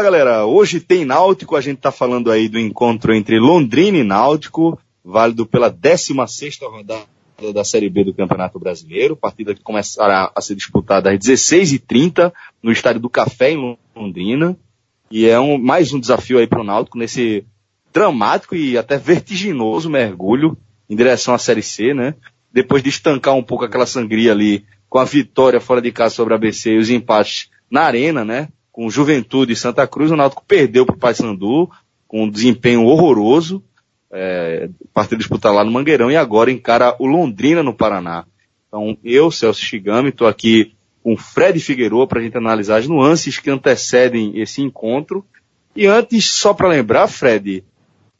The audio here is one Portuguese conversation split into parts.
Fala galera, hoje tem Náutico, a gente tá falando aí do encontro entre Londrina e Náutico, válido pela 16 rodada da Série B do Campeonato Brasileiro, partida que começará a ser disputada às 16h30 no Estádio do Café em Londrina, e é um, mais um desafio aí para o Náutico nesse dramático e até vertiginoso mergulho em direção à Série C, né? Depois de estancar um pouco aquela sangria ali com a vitória fora de casa sobre a ABC e os empates na arena, né? Com Juventude e Santa Cruz, o Náutico perdeu para o Paysandu com um desempenho horroroso, é, partida disputada lá no Mangueirão e agora encara o Londrina no Paraná. Então, eu, Celso Shigami, estou aqui com Fred Figueroa para a gente analisar as nuances que antecedem esse encontro. E antes, só para lembrar, Fred,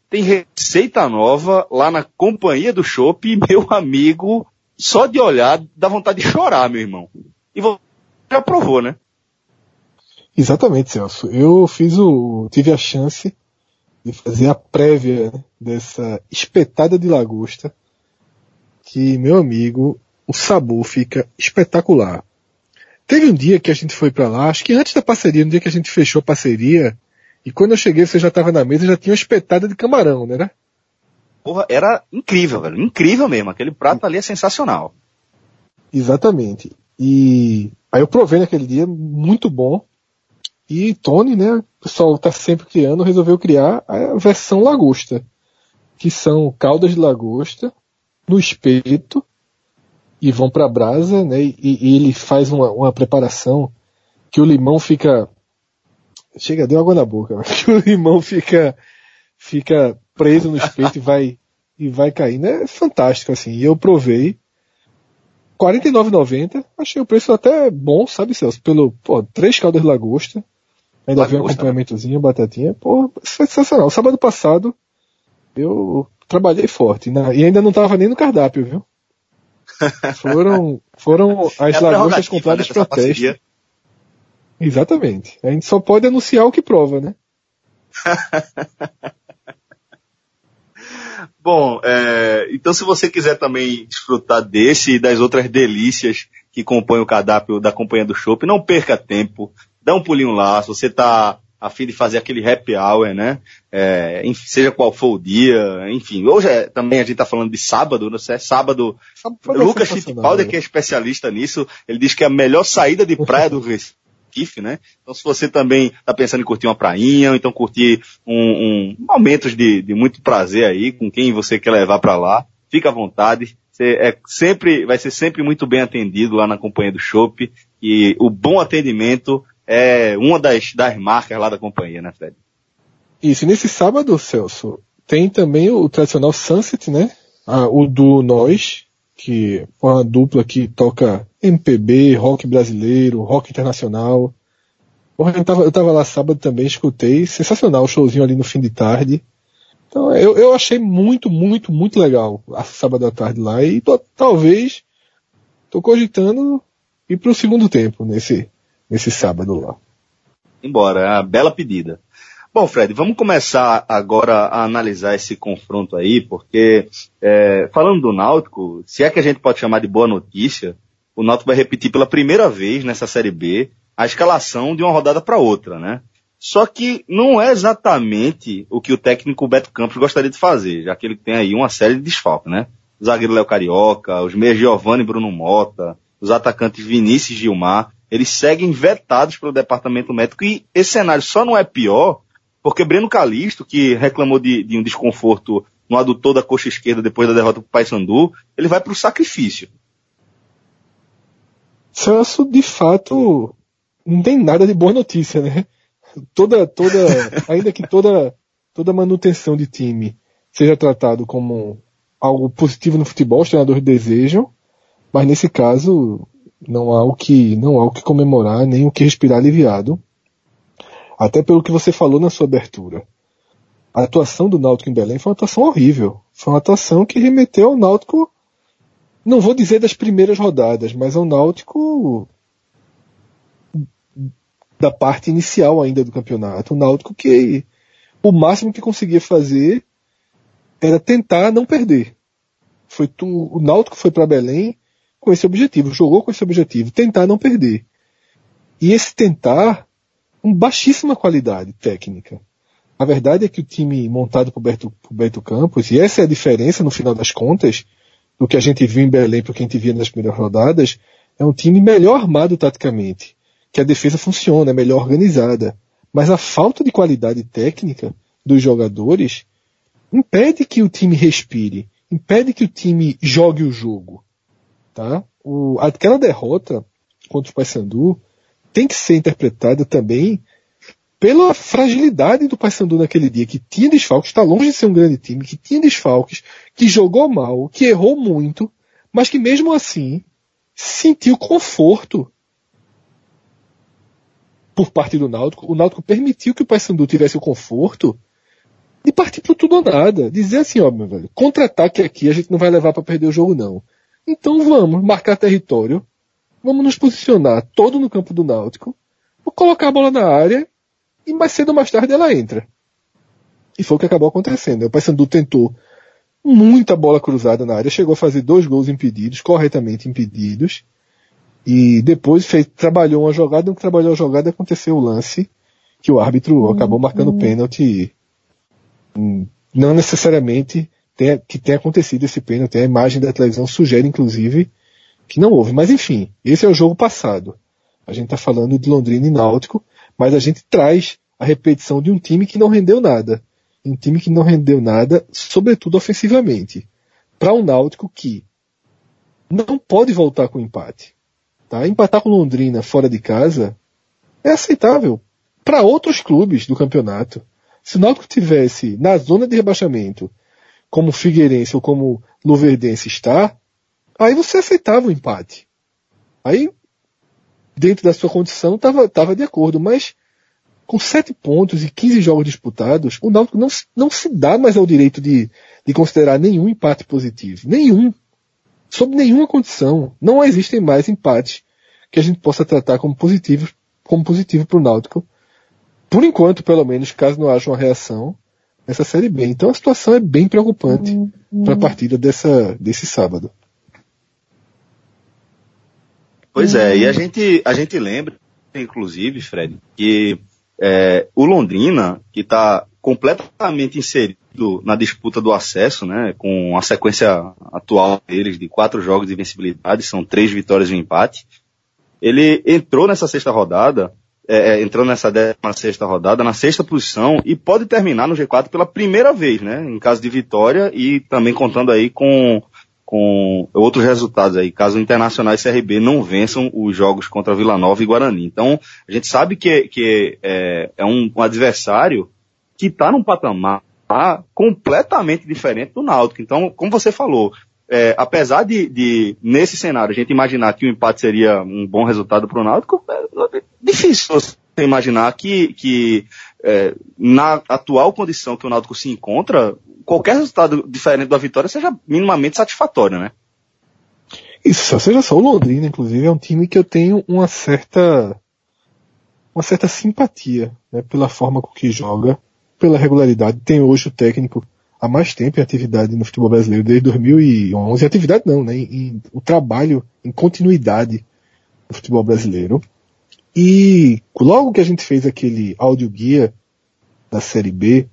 tem receita nova lá na Companhia do Chopp meu amigo, só de olhar, dá vontade de chorar, meu irmão. E você já provou, né? Exatamente, Celso. Eu fiz o, tive a chance de fazer a prévia dessa espetada de lagosta, que, meu amigo, o sabor fica espetacular. Teve um dia que a gente foi para lá, acho que antes da parceria, no dia que a gente fechou a parceria, e quando eu cheguei você já estava na mesa, já tinha uma espetada de camarão, né? Porra, era incrível, velho. Incrível mesmo. Aquele prato ali é sensacional. Exatamente. E aí eu provei naquele dia, muito bom. E Tony, né, o pessoal tá sempre criando, resolveu criar a versão lagosta, que são caldas de lagosta no espeto e vão para brasa, né, e, e, ele faz uma, uma preparação que o limão fica chega, deu água na boca, que o limão fica fica preso no espeto e vai e vai caindo. É fantástico assim. E eu provei 49,90. Achei o preço até bom, sabe, Celso? Pelo, pô, três caldas de lagosta. Ainda veio um acompanhamentozinho, batatinha. Pô, sensacional. Sábado passado, eu trabalhei forte. Né? E ainda não tava nem no cardápio, viu? Foram, foram as é lagostas compradas né, para teste. Exatamente. A gente só pode anunciar o que prova, né? Bom, é, então se você quiser também desfrutar desse e das outras delícias que compõem o cardápio da Companhia do Chopp, não perca tempo dá um pulinho lá, se você tá a fim de fazer aquele happy hour, né? É, seja qual for o dia, enfim. Hoje é, também a gente tá falando de sábado, não sei, é sábado. sábado Lucas Fittipaldi, que é especialista nisso, ele diz que é a melhor saída de praia do Recife, né? Então se você também tá pensando em curtir uma prainha, ou então curtir um, um momentos de, de muito prazer aí com quem você quer levar para lá, fica à vontade. Você é sempre, vai ser sempre muito bem atendido lá na companhia do Chopp e o bom atendimento é uma das, das marcas lá da companhia, né, Fred? Isso, e nesse sábado, Celso, tem também o tradicional Sunset, né? Ah, o do Nós, que é uma dupla que toca MPB, rock brasileiro, rock internacional. Porra, eu tava, eu tava lá sábado também, escutei, sensacional o showzinho ali no fim de tarde. Então eu, eu achei muito, muito, muito legal a sábado à tarde lá e tô, talvez tô cogitando ir pro segundo tempo nesse, nesse sábado lá. Embora, é bela pedida. Bom, Fred, vamos começar agora a analisar esse confronto aí, porque é, falando do Náutico, se é que a gente pode chamar de boa notícia, o Náutico vai repetir pela primeira vez nessa Série B a escalação de uma rodada para outra, né? Só que não é exatamente o que o técnico Beto Campos gostaria de fazer, já que ele tem aí uma série de desfalques, né? O zagueiro Léo Carioca, os meias Giovanni e Bruno Mota, os atacantes Vinícius Gilmar eles seguem vetados pelo departamento médico e esse cenário só não é pior porque Breno Calisto, que reclamou de, de um desconforto no adutor da coxa esquerda depois da derrota para o Paysandu, ele vai para o sacrifício. Celso, de fato, não tem nada de boa notícia, né? Toda, toda, ainda que toda, toda manutenção de time seja tratado como algo positivo no futebol, os treinadores desejam, mas nesse caso, não há o que, não há o que comemorar, nem o que respirar aliviado. Até pelo que você falou na sua abertura. A atuação do Náutico em Belém foi uma atuação horrível. Foi uma atuação que remeteu ao Náutico, não vou dizer das primeiras rodadas, mas ao Náutico da parte inicial ainda do campeonato. O Náutico que o máximo que conseguia fazer era tentar não perder. Foi tu, o Náutico foi para Belém com esse objetivo, jogou com esse objetivo, tentar não perder. E esse tentar com baixíssima qualidade técnica. A verdade é que o time montado por Beto, por Beto Campos, e essa é a diferença no final das contas, do que a gente viu em Belém para o que a gente via nas primeiras rodadas, é um time melhor armado taticamente, que a defesa funciona, é melhor organizada. Mas a falta de qualidade técnica dos jogadores impede que o time respire, impede que o time jogue o jogo. Tá? O, aquela derrota contra o Paysandu tem que ser interpretada também pela fragilidade do Paysandu naquele dia, que tinha desfalques, está longe de ser um grande time, que tinha desfalques, que jogou mal, que errou muito, mas que mesmo assim sentiu conforto por parte do Náutico. O Náutico permitiu que o Paysandu tivesse o conforto de partir pro tudo ou nada. Dizer assim, ó, meu velho, contra-ataque aqui a gente não vai levar para perder o jogo não. Então vamos marcar território, vamos nos posicionar todo no campo do Náutico, vou colocar a bola na área e mais cedo ou mais tarde ela entra. E foi o que acabou acontecendo. O Paysandu tentou muita bola cruzada na área, chegou a fazer dois gols impedidos, corretamente impedidos. E depois fez, trabalhou uma jogada, que trabalhou a jogada aconteceu o lance que o árbitro uhum. acabou marcando pênalti. Hum, não necessariamente que tenha acontecido esse pênalti. A imagem da televisão sugere, inclusive, que não houve. Mas enfim, esse é o jogo passado. A gente está falando de Londrina e Náutico, mas a gente traz a repetição de um time que não rendeu nada. Um time que não rendeu nada, sobretudo ofensivamente. Para um Náutico que não pode voltar com empate. Tá? Empatar com Londrina fora de casa é aceitável para outros clubes do campeonato. Se o Náutico tivesse na zona de rebaixamento, como Figueirense ou como Luverdense está, aí você aceitava o empate. Aí dentro da sua condição, estava tava de acordo, mas com sete pontos e 15 jogos disputados, o Náutico não, não se dá mais ao direito de, de considerar nenhum empate positivo. Nenhum. Sob nenhuma condição. Não existem mais empates que a gente possa tratar como positivos como positivo para o Náutico. Por enquanto, pelo menos, caso não haja uma reação nessa Série B. Então a situação é bem preocupante uhum. para a partida dessa, desse sábado. Pois é, e a gente, a gente lembra, inclusive, Fred, que é, o Londrina, que está completamente inserido na disputa do acesso, né, com a sequência atual deles de quatro jogos de invencibilidade, são três vitórias e um empate, ele entrou nessa sexta rodada, é, é entrou nessa décima sexta rodada, na sexta posição, e pode terminar no G4 pela primeira vez, né, em caso de vitória, e também contando aí com com outros resultados aí, caso o Internacional e CRB não vençam os jogos contra Vila Nova e Guarani. Então, a gente sabe que, que é, é um, um, adversário que está num patamar completamente diferente do Náutico. Então, como você falou, é, apesar de, de, nesse cenário, a gente imaginar que o empate seria um bom resultado para o Náutico, é, é difícil você imaginar que, que é, na atual condição que o Náutico se encontra, qualquer resultado diferente da vitória seja minimamente satisfatório, né? Isso, seja só o Londrina, inclusive, é um time que eu tenho uma certa uma certa simpatia, né, pela forma com que joga, pela regularidade. Tem hoje o técnico há mais tempo em atividade no futebol brasileiro, desde 2011. Atividade não, né, em, em, o trabalho em continuidade no futebol brasileiro. E logo que a gente fez aquele áudio guia da Série B,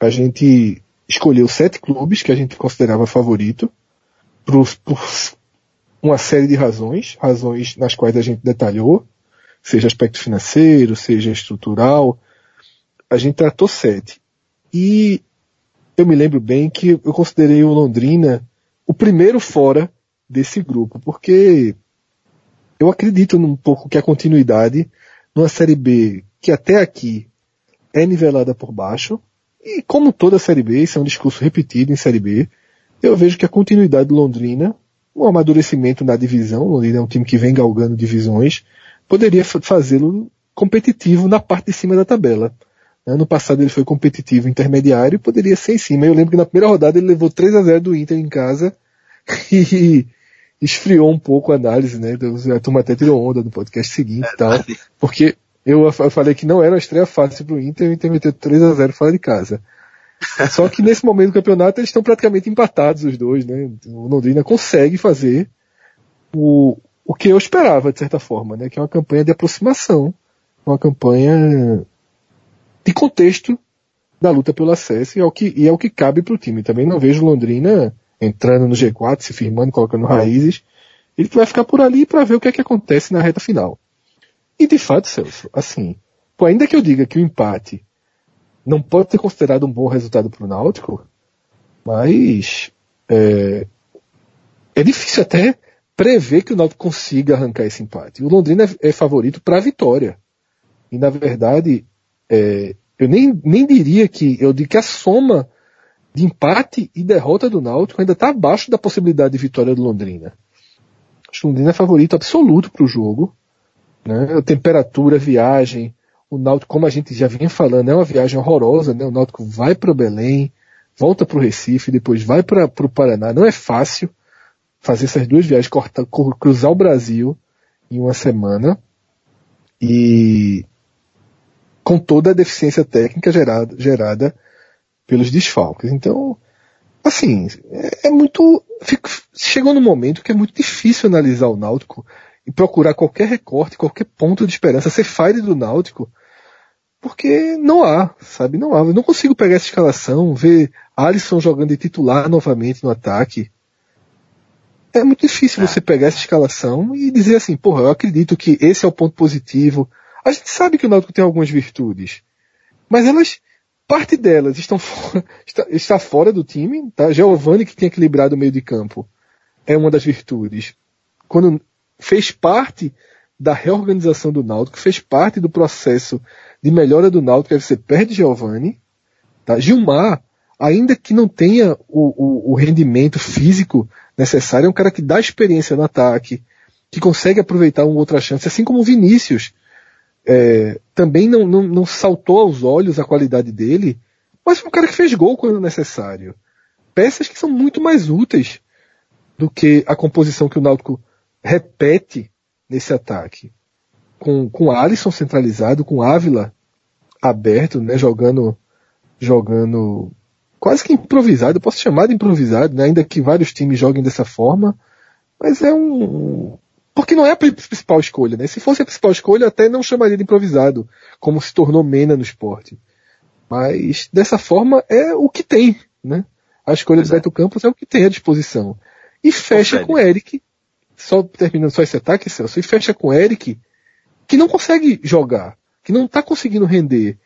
a gente escolheu sete clubes que a gente considerava favorito por, por uma série de razões, razões nas quais a gente detalhou, seja aspecto financeiro, seja estrutural, a gente tratou sete. E eu me lembro bem que eu considerei o Londrina o primeiro fora desse grupo, porque eu acredito um pouco que a continuidade numa Série B que até aqui é nivelada por baixo, e como toda Série B, isso é um discurso repetido em Série B, eu vejo que a continuidade do Londrina, o amadurecimento na divisão, o Londrina é um time que vem galgando divisões, poderia fazê-lo competitivo na parte de cima da tabela. Ano passado ele foi competitivo intermediário e poderia ser em cima. Eu lembro que na primeira rodada ele levou 3 a 0 do Inter em casa e esfriou um pouco a análise, né? A turma até tirou onda no podcast seguinte e tal. Porque eu falei que não era uma estreia fácil pro Inter, o Inter meteu 3 a 0 fora de casa. Só que nesse momento do campeonato eles estão praticamente empatados os dois, né? O Londrina consegue fazer o, o que eu esperava, de certa forma, né? Que é uma campanha de aproximação uma campanha de contexto da luta pelo acesso e é o que, e é o que cabe para o time. Também não vejo Londrina entrando no G4, se firmando, colocando raízes. Ele vai ficar por ali para ver o que é que acontece na reta final. E de fato, Celso, assim, pô, ainda que eu diga que o empate não pode ser considerado um bom resultado para o Náutico, mas é, é difícil até prever que o Náutico consiga arrancar esse empate. O Londrina é, é favorito para a vitória. E na verdade, é, eu nem, nem diria que eu digo que a soma de empate e derrota do Náutico ainda está abaixo da possibilidade de vitória do Londrina. O Londrina é favorito absoluto para o jogo. Né? A temperatura, a viagem, o Náutico, como a gente já vinha falando, é uma viagem horrorosa. Né? O Náutico vai para Belém, volta para o Recife, depois vai para o Paraná. Não é fácil fazer essas duas viagens, cortar, cruzar o Brasil em uma semana. E com toda a deficiência técnica gerada, gerada pelos desfalques. Então, assim, é, é muito. Fico, chegou no momento que é muito difícil analisar o Náutico e procurar qualquer recorte, qualquer ponto de esperança, ser fire do Náutico, porque não há, sabe? Não há. Eu não consigo pegar essa escalação, ver Alisson jogando de titular novamente no ataque. É muito difícil é. você pegar essa escalação e dizer assim, porra, eu acredito que esse é o ponto positivo, a gente sabe que o Náutico tem algumas virtudes, mas elas, parte delas estão fora, está, está fora do time, tá? Giovanni que tem equilibrado o meio de campo é uma das virtudes. Quando fez parte da reorganização do Náutico, fez parte do processo de melhora do Náutico, aí você perde Giovanni, tá? Gilmar, ainda que não tenha o, o, o rendimento físico necessário, é um cara que dá experiência no ataque, que consegue aproveitar uma outra chance, assim como o Vinícius, é, também não, não, não, saltou aos olhos a qualidade dele, mas foi um cara que fez gol quando necessário. Peças que são muito mais úteis do que a composição que o Náutico repete nesse ataque. Com, com Alisson centralizado, com Ávila aberto, né, jogando, jogando quase que improvisado, eu posso chamar de improvisado, né, ainda que vários times joguem dessa forma, mas é um, porque não é a principal escolha, né? Se fosse a principal escolha, até não chamaria de improvisado, como se tornou Mena no esporte. Mas dessa forma é o que tem, né? A escolha do Beto Campos é o que tem à disposição. E fecha com Eric, só terminando só esse ataque, Celso, e fecha com Eric, que não consegue jogar, que não está conseguindo render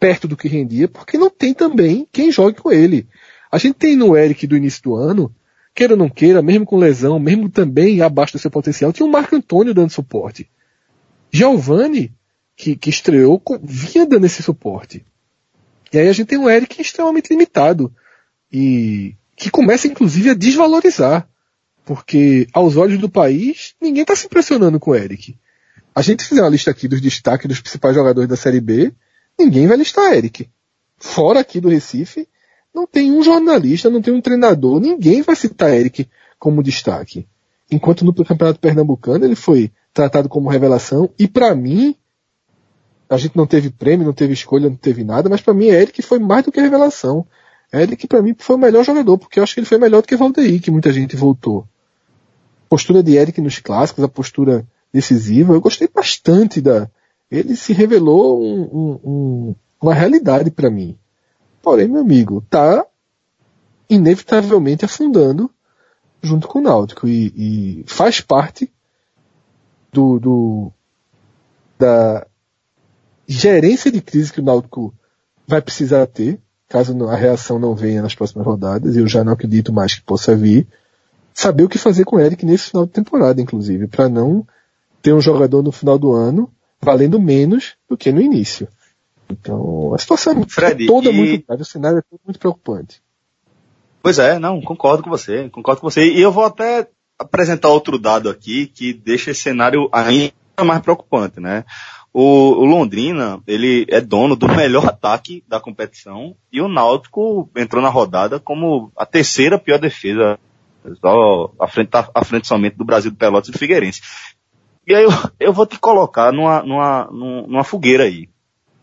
perto do que rendia, porque não tem também quem jogue com ele. A gente tem no Eric do início do ano queira ou não queira, mesmo com lesão, mesmo também abaixo do seu potencial, tinha o Marco Antônio dando suporte. Giovanni, que, que estreou, vinha dando esse suporte. E aí a gente tem um Eric extremamente limitado. E que começa inclusive a desvalorizar. Porque aos olhos do país, ninguém está se impressionando com o Eric. A gente fizer uma lista aqui dos destaques dos principais jogadores da Série B, ninguém vai listar Eric. Fora aqui do Recife, não tem um jornalista, não tem um treinador, ninguém vai citar Eric como destaque. Enquanto no Campeonato Pernambucano ele foi tratado como revelação, e para mim, a gente não teve prêmio, não teve escolha, não teve nada, mas para mim Eric foi mais do que revelação. Eric para mim foi o melhor jogador, porque eu acho que ele foi melhor do que Valdeir, que muita gente voltou. A postura de Eric nos clássicos, a postura decisiva, eu gostei bastante da. Ele se revelou um, um, um, uma realidade para mim. Porém, meu amigo, tá inevitavelmente afundando junto com o Náutico e, e faz parte do, do, da gerência de crise que o Náutico vai precisar ter, caso a reação não venha nas próximas rodadas, e eu já não acredito mais que possa vir, saber o que fazer com o Eric nesse final de temporada, inclusive, para não ter um jogador no final do ano valendo menos do que no início. Então, a situação é Fred, toda e... muito grave, o cenário é todo muito preocupante. Pois é, não, concordo com você, concordo com você. E eu vou até apresentar outro dado aqui que deixa esse cenário ainda mais preocupante, né? O, o, Londrina, ele é dono do melhor ataque da competição e o Náutico entrou na rodada como a terceira pior defesa, só à frente, à frente somente do Brasil do Pelotas e do Figueirense. E aí eu, eu vou te colocar numa, numa, numa fogueira aí.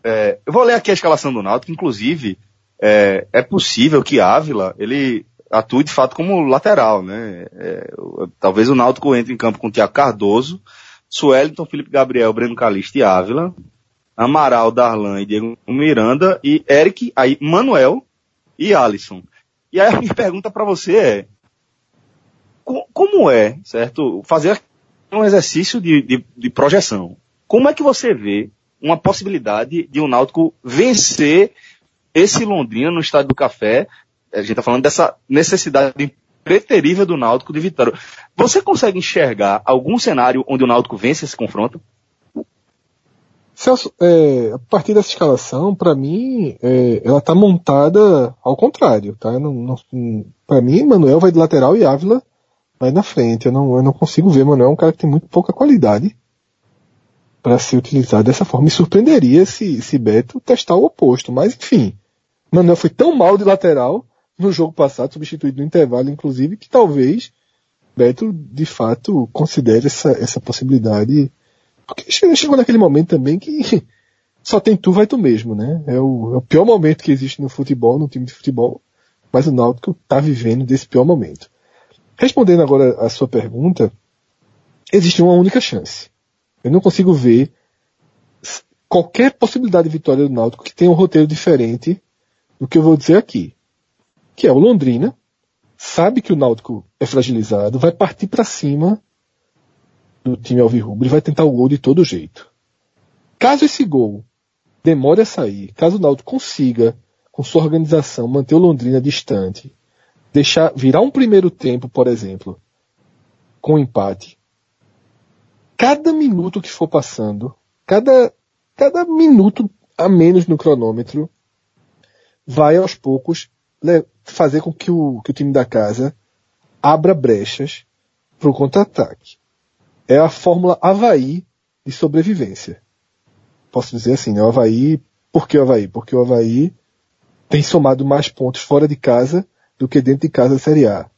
É, eu vou ler aqui a escalação do Náutico, inclusive é, é possível que Ávila ele atue de fato como lateral, né? É, talvez o Náutico entre em campo com o Tiago Cardoso, Sueliton, Felipe Gabriel, Breno Calista e Ávila. Amaral, Darlan e Diego Miranda, e Eric, aí Manuel e Alisson. E aí a minha pergunta para você é, como é, certo, fazer um exercício de, de, de projeção? Como é que você vê uma possibilidade de o um Náutico vencer esse Londrina no Estádio do Café? A gente está falando dessa necessidade preterível do Náutico de vitória. Você consegue enxergar algum cenário onde o Náutico vence esse confronto? Celso, é, a partir dessa escalação, para mim, é, ela tá montada ao contrário, tá? para mim, Manuel vai de lateral e Ávila vai na frente. Eu não, eu não consigo ver. Manuel é um cara que tem muito pouca qualidade para ser utilizado dessa forma. Me surpreenderia se, se Beto testar o oposto, mas enfim. Manuel foi tão mal de lateral no jogo passado, substituído no intervalo, inclusive, que talvez Beto de fato considere essa, essa possibilidade porque chegou naquele momento também que só tem tu, vai tu mesmo, né? É o, é o pior momento que existe no futebol, no time de futebol, mas o Náutico tá vivendo desse pior momento. Respondendo agora a sua pergunta, existe uma única chance. Eu não consigo ver qualquer possibilidade de vitória do Náutico que tenha um roteiro diferente do que eu vou dizer aqui. Que é o Londrina, sabe que o Náutico é fragilizado, vai partir para cima do time alvirrubro e vai tentar o gol de todo jeito. Caso esse gol demore a sair, caso o Náutico consiga, com sua organização, manter o Londrina distante, deixar virar um primeiro tempo, por exemplo, com empate, cada minuto que for passando, cada, cada minuto a menos no cronômetro, vai aos poucos fazer com que o, que o time da casa abra brechas para o contra-ataque é a fórmula Havaí de sobrevivência. Posso dizer assim, né? O Havaí, por que o Havaí? Porque o Havaí tem somado mais pontos fora de casa do que dentro de casa da Série A.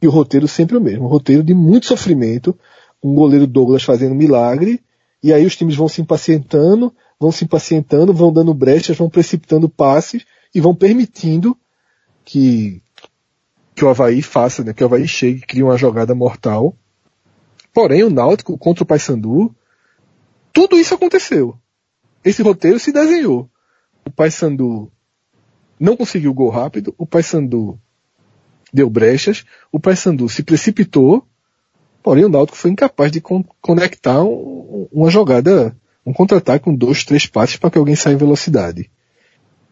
E o roteiro sempre o mesmo. Um roteiro de muito sofrimento, o goleiro Douglas fazendo milagre, e aí os times vão se impacientando, vão se impacientando, vão dando brechas, vão precipitando passes e vão permitindo que, que o Havaí faça, né, que o Havaí chegue e crie uma jogada mortal Porém, o Náutico contra o Paysandu, tudo isso aconteceu. Esse roteiro se desenhou. O Paysandu não conseguiu gol rápido, o Paysandu deu brechas, o Paysandu se precipitou, porém o Náutico foi incapaz de con conectar um, uma jogada, um contra-ataque com dois, três passes para que alguém saia em velocidade.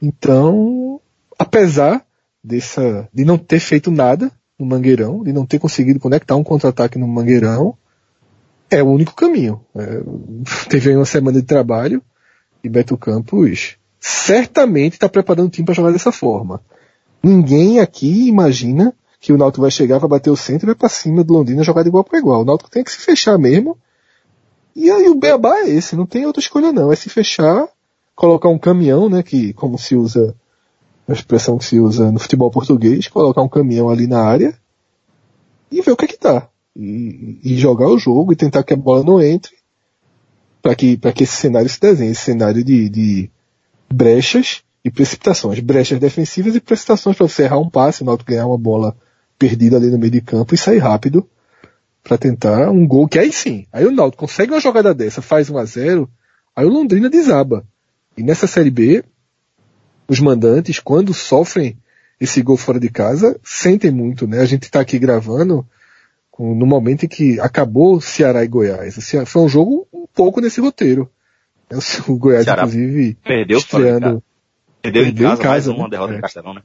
Então, apesar dessa, de não ter feito nada no Mangueirão, de não ter conseguido conectar um contra-ataque no Mangueirão, é o único caminho. É, teve aí uma semana de trabalho e Beto Campos certamente está preparando o time para jogar dessa forma. Ninguém aqui imagina que o Náutico vai chegar, vai bater o centro e vai para cima do Londrina jogar de igual para igual. O Náutico tem que se fechar mesmo. E aí o beabá é esse, não tem outra escolha não. É se fechar, colocar um caminhão, né, que como se usa, a expressão que se usa no futebol português, colocar um caminhão ali na área e ver o que é que tá e, e jogar o jogo e tentar que a bola não entre para que, para que esse cenário se desenhe, esse cenário de, de brechas e precipitações, brechas defensivas e precipitações para você errar um passe, o ganhar uma bola perdida ali no meio de campo e sair rápido para tentar um gol que aí sim, aí o Náutico consegue uma jogada dessa, faz 1 a 0 aí o Londrina desaba. E nessa Série B, os mandantes, quando sofrem esse gol fora de casa, sentem muito, né? A gente está aqui gravando, no momento em que acabou Ceará e Goiás. Foi um jogo um pouco nesse roteiro. O Goiás, Ceará inclusive, perdeu estreando. Perdeu, perdeu em casa, em casa uma né? derrota é. Castelão, né?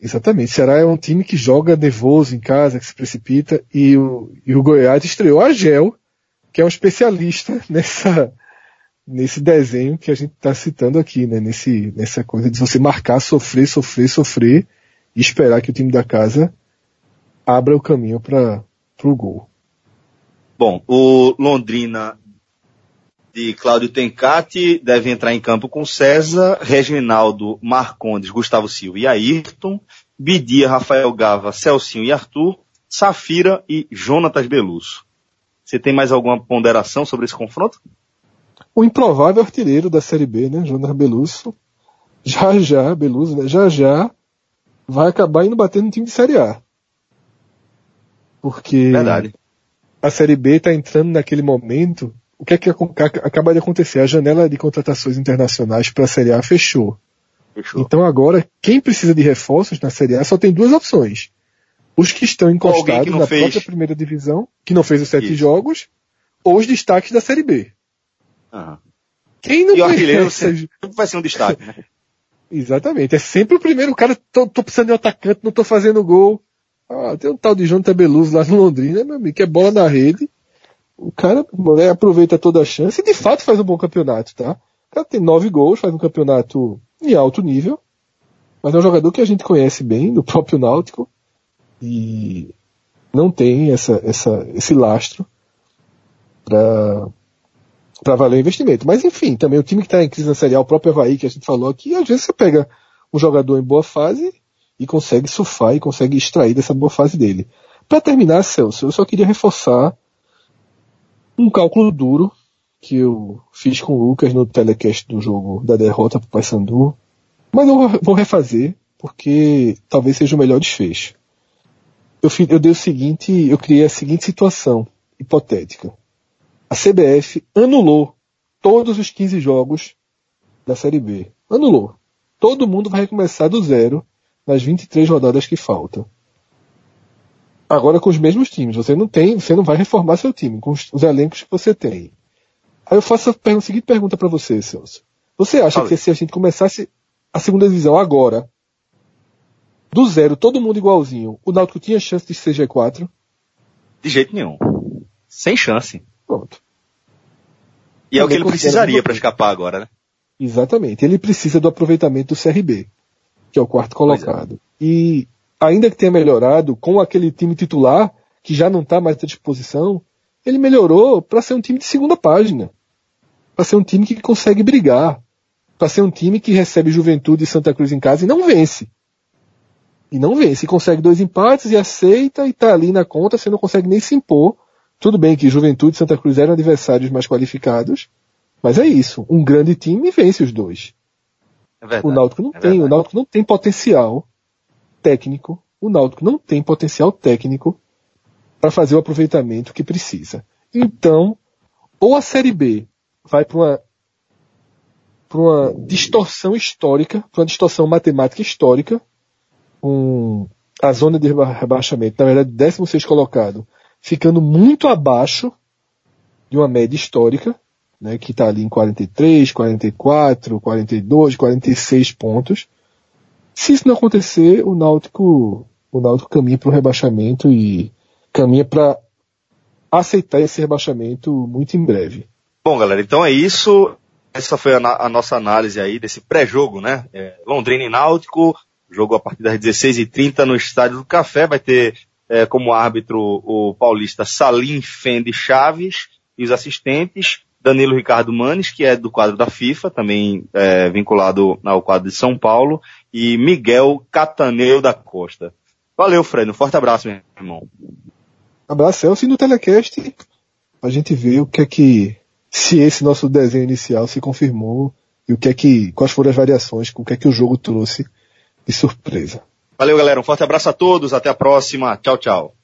Exatamente. Ceará é um time que joga nervoso em casa, que se precipita, e o, e o Goiás estreou a Gel, que é um especialista nessa, nesse desenho que a gente está citando aqui, né? Nesse, nessa coisa de você marcar, sofrer, sofrer, sofrer, e esperar que o time da casa abra o caminho para pro gol. Bom, o Londrina de Cláudio Tencati deve entrar em campo com César, Reginaldo, Marcondes, Gustavo Silva e Ayrton, Bidia, Rafael Gava, Celcinho e Arthur, Safira e Jonatas Belusso. Você tem mais alguma ponderação sobre esse confronto? O improvável artilheiro da Série B, né, Jonas Belusso, já já, Belusso, né, já já vai acabar indo bater no time de Série A. Porque Verdade. a Série B está entrando naquele momento o que é que acaba de acontecer? A janela de contratações internacionais para a Série A fechou. fechou. Então agora, quem precisa de reforços na Série A só tem duas opções. Os que estão encostados que na fez... própria primeira divisão, que não fez os sete Isso. jogos, ou os destaques da Série B. Uhum. Quem não e o artilheiro sempre vai ser um destaque, né? Exatamente. É sempre o primeiro cara, tô, tô precisando de um atacante, não tô fazendo gol. Ah, tem um tal de Jonathan Beluso lá no Londrina, meu amigo, que é bola na rede. O cara né, aproveita toda a chance e de fato faz um bom campeonato, tá? O cara tem nove gols, faz um campeonato em alto nível. Mas é um jogador que a gente conhece bem, do próprio Náutico. E não tem essa, essa, esse lastro para para valer o investimento. Mas enfim, também o time que está em crise na Série A, o próprio Havaí que a gente falou aqui, às vezes você pega um jogador em boa fase e consegue surfar e consegue extrair dessa boa fase dele. Para terminar, Celso, eu só queria reforçar um cálculo duro que eu fiz com o Lucas no telecast do jogo da derrota para o Paysandu, mas eu vou refazer porque talvez seja o melhor desfecho. Eu, eu dei o seguinte, eu criei a seguinte situação hipotética a CBF anulou todos os 15 jogos da Série B. Anulou. Todo mundo vai recomeçar do zero nas 23 rodadas que faltam. Agora com os mesmos times. Você não tem, você não vai reformar seu time com os, os elencos que você tem. Aí eu faço a, a seguinte pergunta para você, Celso. Você acha que se a gente começasse a segunda divisão agora, do zero, todo mundo igualzinho, o Náutico tinha chance de ser G4? De jeito nenhum. Sem chance. Pronto. E é o que ele precisaria para escapar agora, né? Exatamente. Ele precisa do aproveitamento do CRB, que é o quarto é. colocado. É. E ainda que tenha melhorado com aquele time titular, que já não está mais à disposição, ele melhorou para ser um time de segunda página. Para ser um time que consegue brigar. Para ser um time que recebe Juventude e Santa Cruz em casa e não vence. E não vence. E consegue dois empates e aceita e está ali na conta, você não consegue nem se impor tudo bem que Juventude e Santa Cruz eram adversários mais qualificados, mas é isso. Um grande time vence os dois. É verdade, o Náutico não é tem, verdade. o Náutico não tem potencial técnico, o Náutico não tem potencial técnico para fazer o aproveitamento que precisa. Então, ou a Série B vai para uma uma distorção histórica, para uma distorção matemática histórica, um, a zona de rebaixamento, na verdade, 16 colocado, ficando muito abaixo de uma média histórica, né, que está ali em 43, 44, 42, 46 pontos. Se isso não acontecer, o Náutico, o Náutico caminha para o rebaixamento e caminha para aceitar esse rebaixamento muito em breve. Bom, galera, então é isso. Essa foi a, a nossa análise aí desse pré-jogo, né? É, Londrina e Náutico, jogo a partir das 16h30 no Estádio do Café, vai ter é, como árbitro o paulista Salim Fende Chaves e os assistentes Danilo Ricardo Manes, que é do quadro da FIFA, também é, vinculado ao quadro de São Paulo, e Miguel Cataneu da Costa. Valeu, Fred. Um forte abraço, meu irmão. Abraço, Celso, e no telecast a gente vê o que é que, se esse nosso desenho inicial se confirmou, e o que é que, quais foram as variações, o que é que o jogo trouxe de surpresa. Valeu, galera. Um forte abraço a todos. Até a próxima. Tchau, tchau.